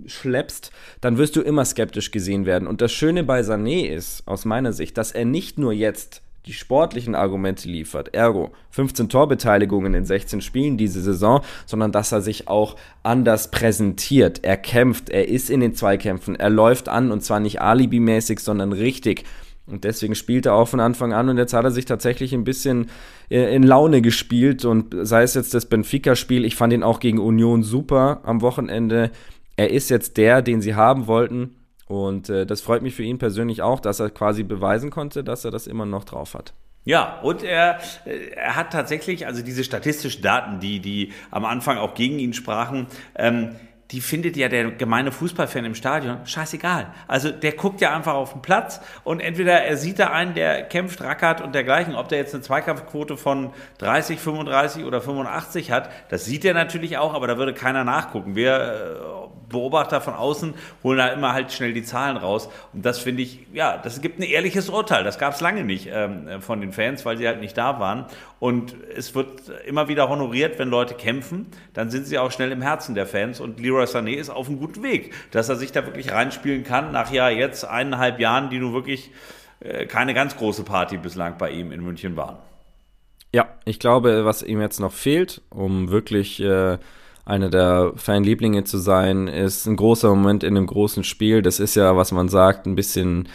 schleppst, dann wirst du immer skeptisch gesehen werden. Und das Schöne bei Sané ist, aus meiner Sicht, dass er nicht nur jetzt die sportlichen Argumente liefert, ergo 15 Torbeteiligungen in 16 Spielen diese Saison, sondern dass er sich auch anders präsentiert. Er kämpft, er ist in den Zweikämpfen, er läuft an und zwar nicht alibimäßig, sondern richtig. Und deswegen spielt er auch von Anfang an und jetzt hat er sich tatsächlich ein bisschen äh, in Laune gespielt und sei es jetzt das Benfica-Spiel, ich fand ihn auch gegen Union super am Wochenende. Er ist jetzt der, den sie haben wollten und äh, das freut mich für ihn persönlich auch, dass er quasi beweisen konnte, dass er das immer noch drauf hat. Ja, und er, äh, er hat tatsächlich, also diese statistischen Daten, die, die am Anfang auch gegen ihn sprachen, ähm, die findet ja der gemeine Fußballfan im Stadion scheißegal. Also der guckt ja einfach auf den Platz und entweder er sieht da einen, der kämpft, rackert und dergleichen, ob der jetzt eine Zweikampfquote von 30, 35 oder 85 hat, das sieht er natürlich auch, aber da würde keiner nachgucken. Wir äh, Beobachter von außen holen da immer halt schnell die Zahlen raus und das finde ich, ja, das gibt ein ehrliches Urteil. Das gab es lange nicht ähm, von den Fans, weil sie halt nicht da waren und es wird immer wieder honoriert, wenn Leute kämpfen, dann sind sie auch schnell im Herzen der Fans und Leroy Sané ist auf einem guten Weg, dass er sich da wirklich reinspielen kann, nach ja jetzt eineinhalb Jahren, die nun wirklich äh, keine ganz große Party bislang bei ihm in München waren. Ja, ich glaube, was ihm jetzt noch fehlt, um wirklich äh, einer der Fanlieblinge zu sein, ist ein großer Moment in einem großen Spiel. Das ist ja, was man sagt, ein bisschen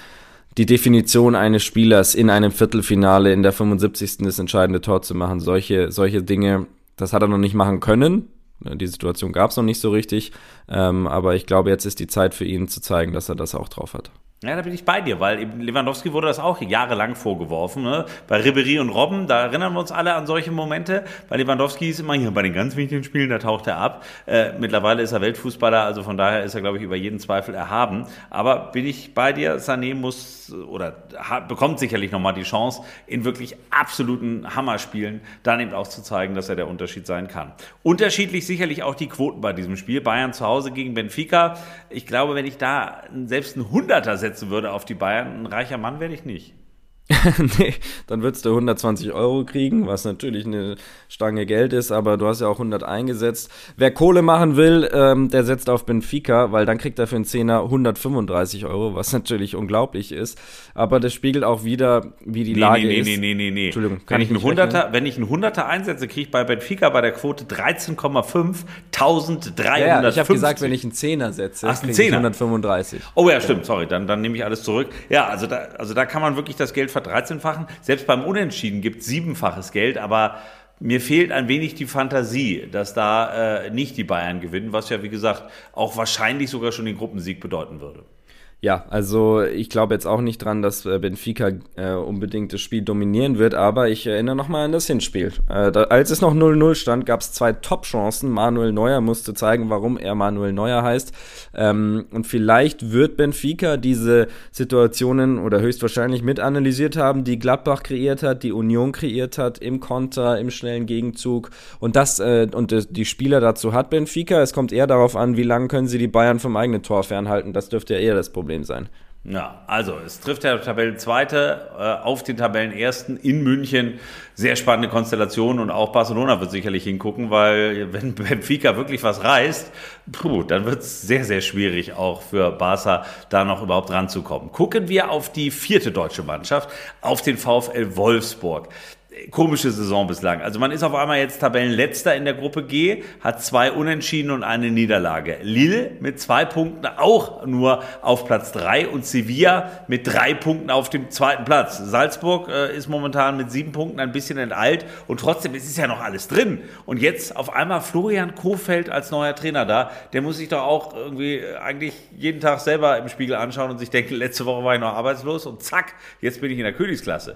die Definition eines Spielers in einem Viertelfinale in der 75. das entscheidende Tor zu machen. Solche, solche Dinge, das hat er noch nicht machen können. Die Situation gab es noch nicht so richtig. Ähm, aber ich glaube, jetzt ist die Zeit für ihn zu zeigen, dass er das auch drauf hat. Ja, da bin ich bei dir, weil Lewandowski wurde das auch jahrelang vorgeworfen. Ne? Bei Ribery und Robben, da erinnern wir uns alle an solche Momente. Bei Lewandowski ist immer hier bei den ganz wichtigen Spielen, da taucht er ab. Äh, mittlerweile ist er Weltfußballer, also von daher ist er, glaube ich, über jeden Zweifel erhaben. Aber bin ich bei dir, Sané muss oder hat, bekommt sicherlich nochmal die Chance, in wirklich absoluten Hammerspielen dann eben auch zu zeigen, dass er der Unterschied sein kann. Unterschiedlich sicherlich auch die Quoten bei diesem Spiel. Bayern zu Hause gegen Benfica. Ich glaube, wenn ich da selbst einen Hunderter setze, setzen würde auf die Bayern, ein reicher Mann werde ich nicht. <laughs> nee, dann würdest du 120 Euro kriegen, was natürlich eine Stange Geld ist, aber du hast ja auch 100 eingesetzt. Wer Kohle machen will, ähm, der setzt auf Benfica, weil dann kriegt er für einen Zehner 135 Euro, was natürlich unglaublich ist. Aber das spiegelt auch wieder, wie die nee, Lage nee, ist. Nee, nee, nee, nee. Entschuldigung, kann wenn ich, einen Hunderter, wenn ich einen Hunderter einsetze, kriege ich bei Benfica bei der Quote 13,5 1350. Ja, ich habe gesagt, wenn ich einen Zehner setze, Ach, einen Zehner. 135. Oh ja, stimmt, sorry, dann, dann nehme ich alles zurück. Ja, also da, also da kann man wirklich das Geld verdreizehnfachen. Selbst beim Unentschieden gibt es siebenfaches Geld, aber mir fehlt ein wenig die Fantasie, dass da äh, nicht die Bayern gewinnen, was ja, wie gesagt, auch wahrscheinlich sogar schon den Gruppensieg bedeuten würde. Ja, also ich glaube jetzt auch nicht dran, dass äh, Benfica äh, unbedingt das Spiel dominieren wird, aber ich erinnere nochmal an das Hinspiel. Äh, da, als es noch 0-0 stand, gab es zwei Top-Chancen. Manuel Neuer musste zeigen, warum er Manuel Neuer heißt. Ähm, und vielleicht wird Benfica diese Situationen oder höchstwahrscheinlich mit analysiert haben, die Gladbach kreiert hat, die Union kreiert hat, im Konter, im schnellen Gegenzug. Und das äh, und die Spieler dazu hat Benfica. Es kommt eher darauf an, wie lange können sie die Bayern vom eigenen Tor fernhalten. Das dürfte ja eher das Problem Problem sein. Ja, also es trifft der Tabellenzweite äh, auf den Tabellenersten in München. Sehr spannende Konstellation und auch Barcelona wird sicherlich hingucken, weil wenn <laughs> Benfica wirklich was reißt, puh, dann wird es sehr, sehr schwierig auch für Barca da noch überhaupt ranzukommen. Gucken wir auf die vierte deutsche Mannschaft, auf den VfL Wolfsburg komische Saison bislang. Also man ist auf einmal jetzt Tabellenletzter in der Gruppe G, hat zwei Unentschieden und eine Niederlage. Lille mit zwei Punkten auch nur auf Platz drei und Sevilla mit drei Punkten auf dem zweiten Platz. Salzburg äh, ist momentan mit sieben Punkten ein bisschen enteilt und trotzdem ist es ja noch alles drin. Und jetzt auf einmal Florian Kofeld als neuer Trainer da. Der muss sich doch auch irgendwie eigentlich jeden Tag selber im Spiegel anschauen und sich denken, letzte Woche war ich noch arbeitslos und zack, jetzt bin ich in der Königsklasse.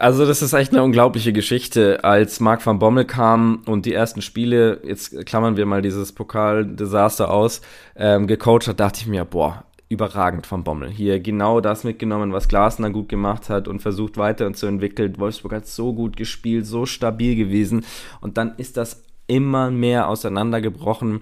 Also das ist echt eine unglaubliche Geschichte. Als Marc van Bommel kam und die ersten Spiele, jetzt klammern wir mal dieses Pokaldesaster aus, ähm, gecoacht hat, dachte ich mir, boah, überragend van Bommel. Hier genau das mitgenommen, was Glasner gut gemacht hat und versucht weiter zu entwickeln. Wolfsburg hat so gut gespielt, so stabil gewesen und dann ist das immer mehr auseinandergebrochen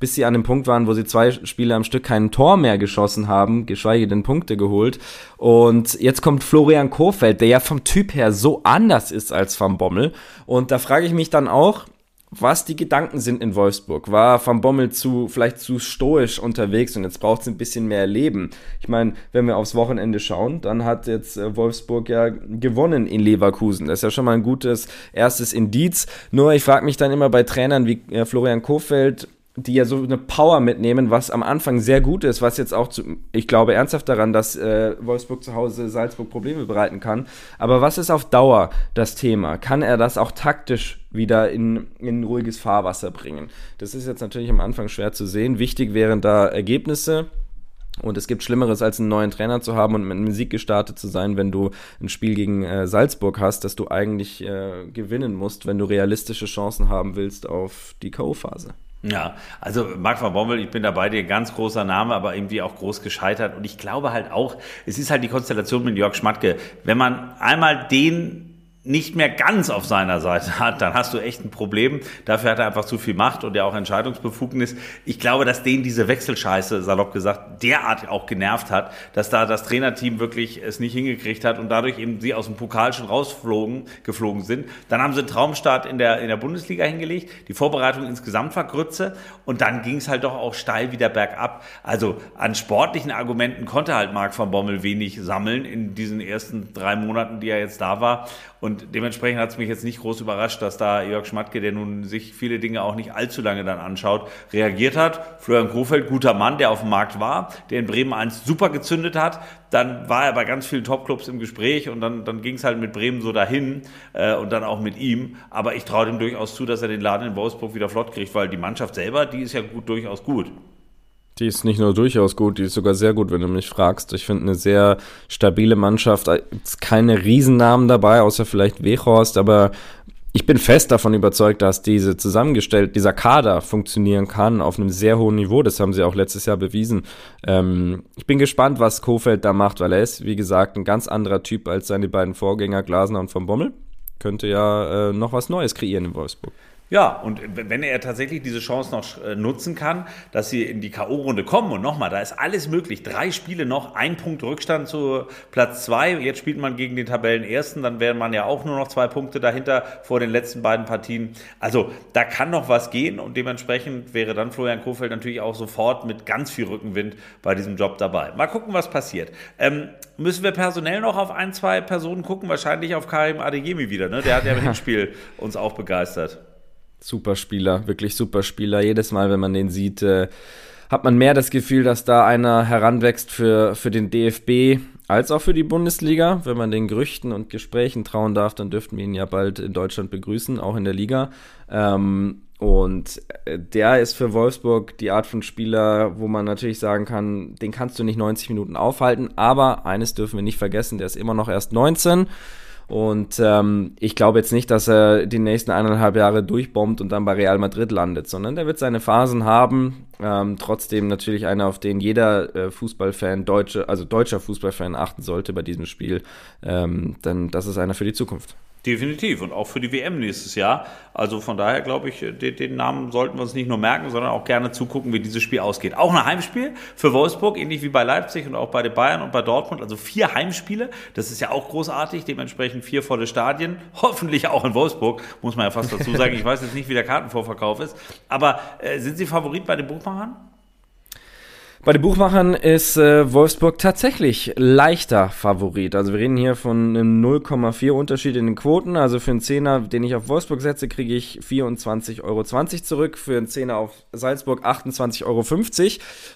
bis sie an dem Punkt waren, wo sie zwei Spiele am Stück kein Tor mehr geschossen haben, geschweige denn Punkte geholt. Und jetzt kommt Florian Kohfeldt, der ja vom Typ her so anders ist als Van Bommel. Und da frage ich mich dann auch, was die Gedanken sind in Wolfsburg. War Van Bommel zu, vielleicht zu stoisch unterwegs und jetzt braucht es ein bisschen mehr Leben. Ich meine, wenn wir aufs Wochenende schauen, dann hat jetzt äh, Wolfsburg ja gewonnen in Leverkusen. Das ist ja schon mal ein gutes erstes Indiz. Nur ich frage mich dann immer bei Trainern wie äh, Florian Kofeld, die ja so eine Power mitnehmen, was am Anfang sehr gut ist, was jetzt auch zu, ich glaube ernsthaft daran, dass äh, Wolfsburg zu Hause Salzburg Probleme bereiten kann. Aber was ist auf Dauer das Thema? Kann er das auch taktisch wieder in, in ruhiges Fahrwasser bringen? Das ist jetzt natürlich am Anfang schwer zu sehen. Wichtig wären da Ergebnisse. Und es gibt Schlimmeres, als einen neuen Trainer zu haben und mit einem Sieg gestartet zu sein, wenn du ein Spiel gegen äh, Salzburg hast, das du eigentlich äh, gewinnen musst, wenn du realistische Chancen haben willst auf die K.O.-Phase. Ja, also Marc van Bommel, ich bin da bei dir, ganz großer Name, aber irgendwie auch groß gescheitert. Und ich glaube halt auch, es ist halt die Konstellation mit Jörg Schmatke. Wenn man einmal den nicht mehr ganz auf seiner Seite hat, dann hast du echt ein Problem. Dafür hat er einfach zu viel Macht und ja auch Entscheidungsbefugnis. Ich glaube, dass den diese Wechselscheiße, salopp gesagt, derart auch genervt hat, dass da das Trainerteam wirklich es nicht hingekriegt hat und dadurch eben sie aus dem Pokal schon rausflogen, geflogen sind. Dann haben sie einen Traumstart in der, in der Bundesliga hingelegt. Die Vorbereitung insgesamt war Grütze und dann ging es halt doch auch steil wieder bergab. Also an sportlichen Argumenten konnte halt Marc van Bommel wenig sammeln in diesen ersten drei Monaten, die er jetzt da war. Und dementsprechend hat es mich jetzt nicht groß überrascht, dass da Jörg Schmatke, der nun sich viele Dinge auch nicht allzu lange dann anschaut, reagiert hat. Florian Krofeld, guter Mann, der auf dem Markt war, der in Bremen 1 super gezündet hat. Dann war er bei ganz vielen Topclubs im Gespräch und dann, dann ging es halt mit Bremen so dahin äh, und dann auch mit ihm. Aber ich traue dem durchaus zu, dass er den Laden in Wolfsburg wieder flott kriegt, weil die Mannschaft selber, die ist ja gut, durchaus gut. Die ist nicht nur durchaus gut, die ist sogar sehr gut, wenn du mich fragst. Ich finde eine sehr stabile Mannschaft. Keine Riesennamen dabei, außer vielleicht Wechhorst, aber ich bin fest davon überzeugt, dass diese zusammengestellt, dieser Kader funktionieren kann auf einem sehr hohen Niveau. Das haben sie auch letztes Jahr bewiesen. Ähm, ich bin gespannt, was Kofeld da macht, weil er ist, wie gesagt, ein ganz anderer Typ als seine beiden Vorgänger Glasner und von Bommel. Könnte ja äh, noch was Neues kreieren in Wolfsburg. Ja, und wenn er tatsächlich diese Chance noch äh, nutzen kann, dass sie in die K.O.-Runde kommen und nochmal, da ist alles möglich. Drei Spiele noch, ein Punkt Rückstand zu Platz zwei. Jetzt spielt man gegen den Tabellenersten, dann wären man ja auch nur noch zwei Punkte dahinter vor den letzten beiden Partien. Also da kann noch was gehen und dementsprechend wäre dann Florian Kofeld natürlich auch sofort mit ganz viel Rückenwind bei diesem Job dabei. Mal gucken, was passiert. Ähm, müssen wir personell noch auf ein, zwei Personen gucken? Wahrscheinlich auf Karim Adeyemi wieder, ne? Der hat ja im Hinspiel <laughs> uns auch begeistert. Super Spieler, wirklich super Spieler. Jedes Mal, wenn man den sieht, äh, hat man mehr das Gefühl, dass da einer heranwächst für, für den DFB als auch für die Bundesliga. Wenn man den Gerüchten und Gesprächen trauen darf, dann dürften wir ihn ja bald in Deutschland begrüßen, auch in der Liga. Ähm, und äh, der ist für Wolfsburg die Art von Spieler, wo man natürlich sagen kann, den kannst du nicht 90 Minuten aufhalten. Aber eines dürfen wir nicht vergessen, der ist immer noch erst 19. Und ähm, ich glaube jetzt nicht, dass er die nächsten eineinhalb Jahre durchbombt und dann bei Real Madrid landet, sondern der wird seine Phasen haben. Ähm, trotzdem natürlich einer, auf den jeder äh, Fußballfan, deutsche, also deutscher Fußballfan achten sollte bei diesem Spiel. Ähm, denn das ist einer für die Zukunft. Definitiv und auch für die WM nächstes Jahr. Also von daher glaube ich, den, den, Namen sollten wir uns nicht nur merken, sondern auch gerne zugucken, wie dieses Spiel ausgeht. Auch ein Heimspiel für Wolfsburg, ähnlich wie bei Leipzig und auch bei den Bayern und bei Dortmund. Also vier Heimspiele, das ist ja auch großartig. Dementsprechend vier volle Stadien, <laughs> hoffentlich auch in Wolfsburg, muss man ja fast dazu sagen. Ich weiß jetzt nicht, wie der Kartenvorverkauf ist. Aber äh, sind Sie Favorit bei den Buchmachern? Bei den Buchmachern ist äh, Wolfsburg tatsächlich leichter Favorit. Also wir reden hier von einem 0,4 Unterschied in den Quoten. Also für einen Zehner, den ich auf Wolfsburg setze, kriege ich 24,20 Euro zurück. Für einen Zehner auf Salzburg 28,50 Euro.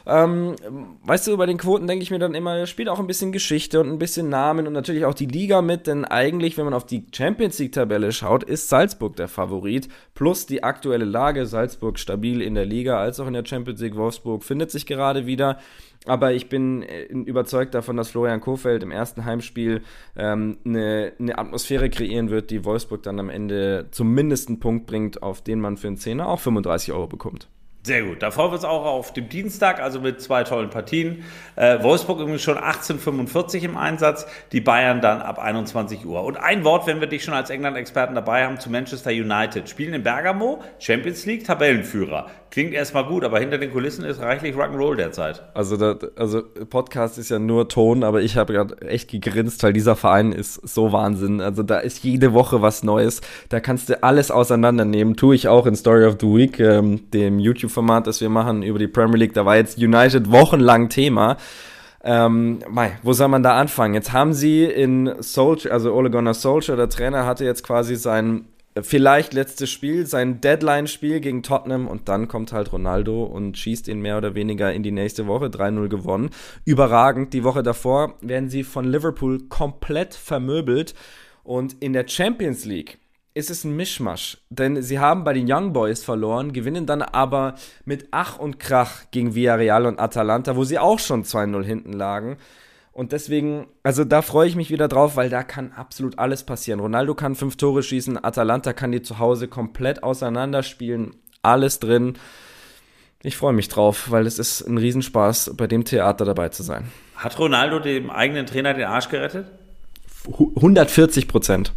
Ähm, weißt du, bei den Quoten denke ich mir dann immer, spielt auch ein bisschen Geschichte und ein bisschen Namen und natürlich auch die Liga mit. Denn eigentlich, wenn man auf die Champions League-Tabelle schaut, ist Salzburg der Favorit. Plus die aktuelle Lage. Salzburg stabil in der Liga als auch in der Champions League. Wolfsburg findet sich gerade wieder wieder. Aber ich bin äh, überzeugt davon, dass Florian Kofeld im ersten Heimspiel ähm, eine, eine Atmosphäre kreieren wird, die Wolfsburg dann am Ende zumindest einen Punkt bringt, auf den man für einen Zehner auch 35 Euro bekommt. Sehr gut. Da freuen wir uns auch auf dem Dienstag, also mit zwei tollen Partien. Äh, Wolfsburg übrigens schon 1845 im Einsatz, die Bayern dann ab 21 Uhr. Und ein Wort, wenn wir dich schon als England-Experten dabei haben, zu Manchester United. Spielen in Bergamo, Champions League, Tabellenführer. Klingt erstmal gut, aber hinter den Kulissen ist reichlich Rock'n'Roll derzeit. Also, da, also Podcast ist ja nur Ton, aber ich habe gerade echt gegrinst, weil dieser Verein ist so Wahnsinn. Also da ist jede Woche was Neues. Da kannst du alles auseinandernehmen. Tue ich auch in Story of the Week, ähm, dem YouTube YouTube-Format, das wir machen über die Premier League. Da war jetzt United wochenlang Thema. Ähm, mei, wo soll man da anfangen? Jetzt haben sie in Solskjaer, also Ole Gunnar Solskjaer, der Trainer, hatte jetzt quasi sein vielleicht letztes Spiel, sein Deadline-Spiel gegen Tottenham und dann kommt halt Ronaldo und schießt ihn mehr oder weniger in die nächste Woche, 3-0 gewonnen. Überragend, die Woche davor werden sie von Liverpool komplett vermöbelt und in der Champions League ist es ein Mischmasch. Denn sie haben bei den Young Boys verloren, gewinnen dann aber mit Ach und Krach gegen Villarreal und Atalanta, wo sie auch schon 2-0 hinten lagen. Und deswegen, also da freue ich mich wieder drauf, weil da kann absolut alles passieren. Ronaldo kann fünf Tore schießen, Atalanta kann die zu Hause komplett auseinanderspielen, alles drin. Ich freue mich drauf, weil es ist ein Riesenspaß, bei dem Theater dabei zu sein. Hat Ronaldo dem eigenen Trainer den Arsch gerettet? 140 Prozent.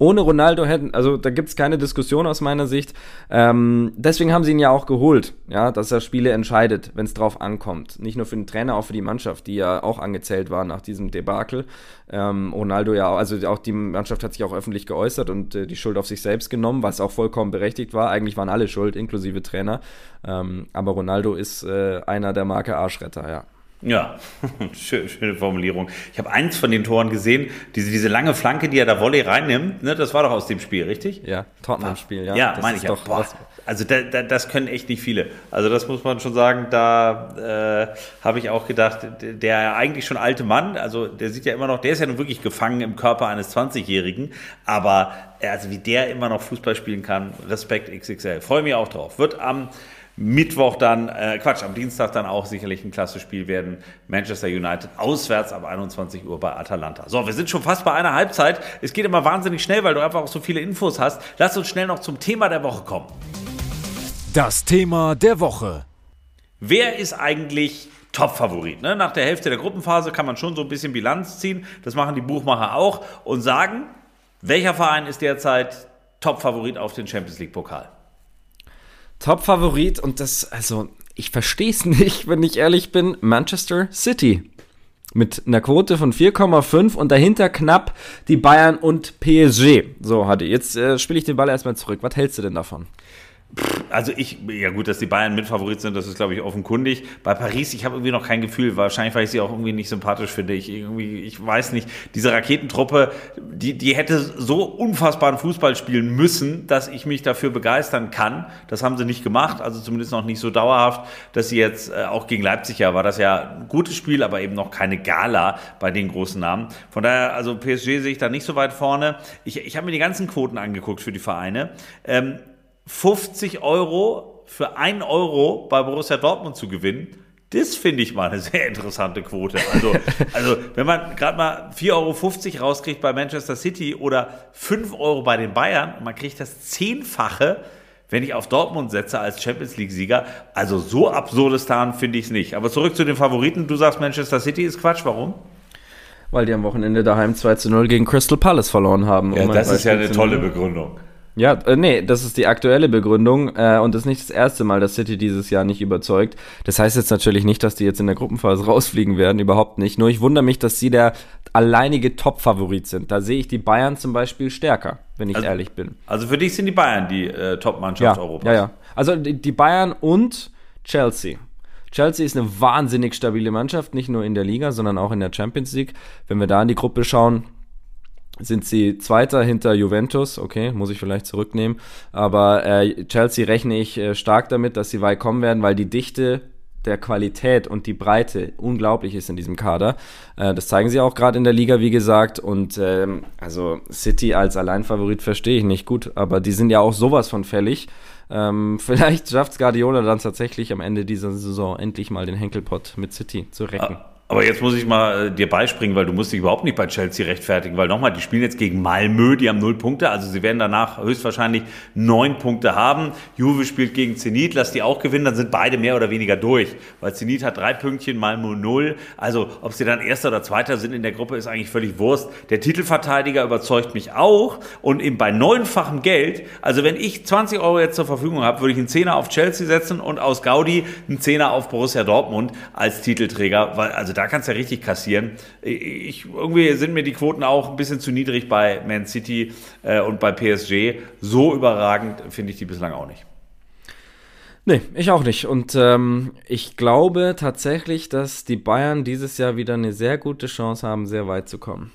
Ohne Ronaldo hätten, also da gibt es keine Diskussion aus meiner Sicht. Ähm, deswegen haben sie ihn ja auch geholt, ja, dass er Spiele entscheidet, wenn es drauf ankommt. Nicht nur für den Trainer, auch für die Mannschaft, die ja auch angezählt war nach diesem Debakel. Ähm, Ronaldo ja, also auch die Mannschaft hat sich auch öffentlich geäußert und äh, die Schuld auf sich selbst genommen, was auch vollkommen berechtigt war. Eigentlich waren alle schuld, inklusive Trainer. Ähm, aber Ronaldo ist äh, einer der Marke Arschretter, ja. Ja, schöne, Formulierung. Ich habe eins von den Toren gesehen, diese, diese lange Flanke, die er da Volley reinnimmt, ne, das war doch aus dem Spiel, richtig? Ja, Tottenham-Spiel, ja. Ja, meine ich ja. Boah, also da, da, das können echt nicht viele. Also das muss man schon sagen, da äh, habe ich auch gedacht, der eigentlich schon alte Mann, also der sieht ja immer noch, der ist ja nun wirklich gefangen im Körper eines 20-Jährigen, aber also wie der immer noch Fußball spielen kann, Respekt XXL. Freue mich auch drauf. Wird am Mittwoch dann, äh, Quatsch, am Dienstag dann auch sicherlich ein klasse Spiel werden. Manchester United auswärts ab 21 Uhr bei Atalanta. So, wir sind schon fast bei einer Halbzeit. Es geht immer wahnsinnig schnell, weil du einfach auch so viele Infos hast. Lass uns schnell noch zum Thema der Woche kommen. Das Thema der Woche. Wer ist eigentlich Top-Favorit? Ne? Nach der Hälfte der Gruppenphase kann man schon so ein bisschen Bilanz ziehen. Das machen die Buchmacher auch und sagen, welcher Verein ist derzeit Top-Favorit auf den Champions League-Pokal? Top-Favorit und das, also ich verstehe es <laughs> nicht, wenn ich ehrlich bin, Manchester City. Mit einer Quote von 4,5 und dahinter knapp die Bayern und PSG. So, Hadi, jetzt äh, spiele ich den Ball erstmal zurück. Was hältst du denn davon? Also ich, ja gut, dass die Bayern Mitfavorit sind, das ist glaube ich offenkundig. Bei Paris, ich habe irgendwie noch kein Gefühl, wahrscheinlich, weil ich sie auch irgendwie nicht sympathisch finde. Ich irgendwie, ich weiß nicht, diese Raketentruppe, die, die hätte so unfassbaren Fußball spielen müssen, dass ich mich dafür begeistern kann. Das haben sie nicht gemacht, also zumindest noch nicht so dauerhaft, dass sie jetzt, äh, auch gegen Leipzig ja, war das ja ein gutes Spiel, aber eben noch keine Gala bei den großen Namen. Von daher, also PSG sehe ich da nicht so weit vorne. Ich, ich habe mir die ganzen Quoten angeguckt für die Vereine. Ähm, 50 Euro für 1 Euro bei Borussia Dortmund zu gewinnen, das finde ich mal eine sehr interessante Quote. Also, <laughs> also wenn man gerade mal 4,50 Euro rauskriegt bei Manchester City oder 5 Euro bei den Bayern, man kriegt das Zehnfache, wenn ich auf Dortmund setze als Champions League-Sieger. Also so absurdes Tarn finde ich es nicht. Aber zurück zu den Favoriten. Du sagst, Manchester City ist Quatsch. Warum? Weil die am Wochenende daheim 2 zu 0 gegen Crystal Palace verloren haben. Ja, um das ist ja eine tolle Begründung. Ja, äh, nee, das ist die aktuelle Begründung äh, und das ist nicht das erste Mal, dass City dieses Jahr nicht überzeugt. Das heißt jetzt natürlich nicht, dass die jetzt in der Gruppenphase <laughs> rausfliegen werden, überhaupt nicht. Nur ich wundere mich, dass sie der alleinige Top-Favorit sind. Da sehe ich die Bayern zum Beispiel stärker, wenn ich also, ehrlich bin. Also für dich sind die Bayern die äh, Top-Mannschaft ja, Europas? Ja, ja. Also die, die Bayern und Chelsea. Chelsea ist eine wahnsinnig stabile Mannschaft, nicht nur in der Liga, sondern auch in der Champions League. Wenn wir da in die Gruppe schauen, sind sie Zweiter hinter Juventus, okay, muss ich vielleicht zurücknehmen. Aber äh, Chelsea rechne ich äh, stark damit, dass sie weit kommen werden, weil die Dichte der Qualität und die Breite unglaublich ist in diesem Kader. Äh, das zeigen sie auch gerade in der Liga, wie gesagt. Und ähm, also City als Alleinfavorit verstehe ich nicht gut, aber die sind ja auch sowas von fällig. Ähm, <laughs> vielleicht schafft Guardiola dann tatsächlich am Ende dieser Saison endlich mal den Henkelpott mit City zu recken. Ah. Aber jetzt muss ich mal äh, dir beispringen, weil du musst dich überhaupt nicht bei Chelsea rechtfertigen, weil nochmal, die spielen jetzt gegen Malmö, die haben null Punkte, also sie werden danach höchstwahrscheinlich neun Punkte haben. Juve spielt gegen Zenit, lass die auch gewinnen, dann sind beide mehr oder weniger durch, weil Zenit hat drei Pünktchen, Malmö null. Also ob sie dann Erster oder Zweiter sind in der Gruppe, ist eigentlich völlig Wurst. Der Titelverteidiger überzeugt mich auch und eben bei neunfachem Geld, also wenn ich 20 Euro jetzt zur Verfügung habe, würde ich einen Zehner auf Chelsea setzen und aus Gaudi einen Zehner auf Borussia Dortmund als Titelträger, weil also da kannst du ja richtig kassieren. Ich, irgendwie sind mir die Quoten auch ein bisschen zu niedrig bei Man City äh, und bei PSG. So überragend finde ich die bislang auch nicht. Nee, ich auch nicht. Und ähm, ich glaube tatsächlich, dass die Bayern dieses Jahr wieder eine sehr gute Chance haben, sehr weit zu kommen.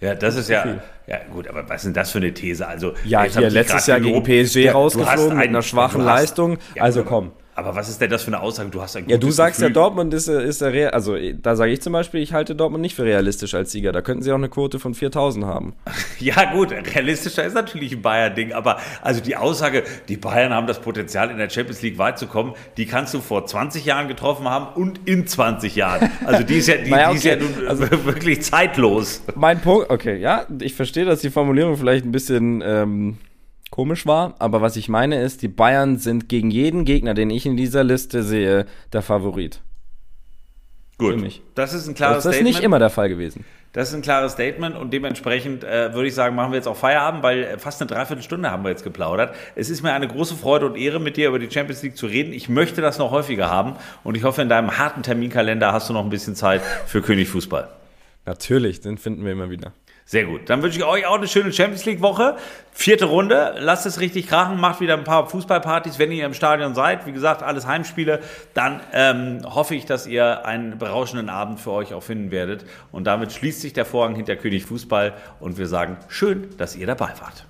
Ja, das ist ja, ja gut, aber was ist denn das für eine These? Also ja, hier letztes Jahr gegen PSG rausgeflogen mit einer schwachen hast, Leistung. Ja, also komm. Aber was ist denn das für eine Aussage? Du hast ein Ja, du sagst Gefühl. ja, Dortmund ist, ist der Real. Also, da sage ich zum Beispiel, ich halte Dortmund nicht für realistisch als Sieger. Da könnten sie auch eine Quote von 4000 haben. <laughs> Ja, gut, realistischer ist natürlich ein Bayern-Ding. Aber also die Aussage, die Bayern haben das Potenzial, in der Champions League weit zu kommen, die kannst du vor 20 Jahren getroffen haben und in 20 Jahren. Also, die ist ja, die, <laughs> naja, okay. die ist ja nun also, <laughs> wirklich zeitlos. Mein Punkt, okay, ja, ich verstehe, dass die Formulierung vielleicht ein bisschen. Ähm, komisch war. Aber was ich meine ist, die Bayern sind gegen jeden Gegner, den ich in dieser Liste sehe, der Favorit. Gut. Für mich. Das ist ein klares Statement. Das ist nicht immer der Fall gewesen. Das ist ein klares Statement und dementsprechend äh, würde ich sagen, machen wir jetzt auch Feierabend, weil äh, fast eine Dreiviertelstunde haben wir jetzt geplaudert. Es ist mir eine große Freude und Ehre, mit dir über die Champions League zu reden. Ich möchte das noch häufiger haben und ich hoffe, in deinem harten Terminkalender hast du noch ein bisschen Zeit für König Fußball. Natürlich, den finden wir immer wieder. Sehr gut. Dann wünsche ich euch auch eine schöne Champions League Woche. Vierte Runde. Lasst es richtig krachen. Macht wieder ein paar Fußballpartys, wenn ihr im Stadion seid. Wie gesagt, alles Heimspiele. Dann ähm, hoffe ich, dass ihr einen berauschenden Abend für euch auch finden werdet. Und damit schließt sich der Vorhang hinter König Fußball. Und wir sagen schön, dass ihr dabei wart.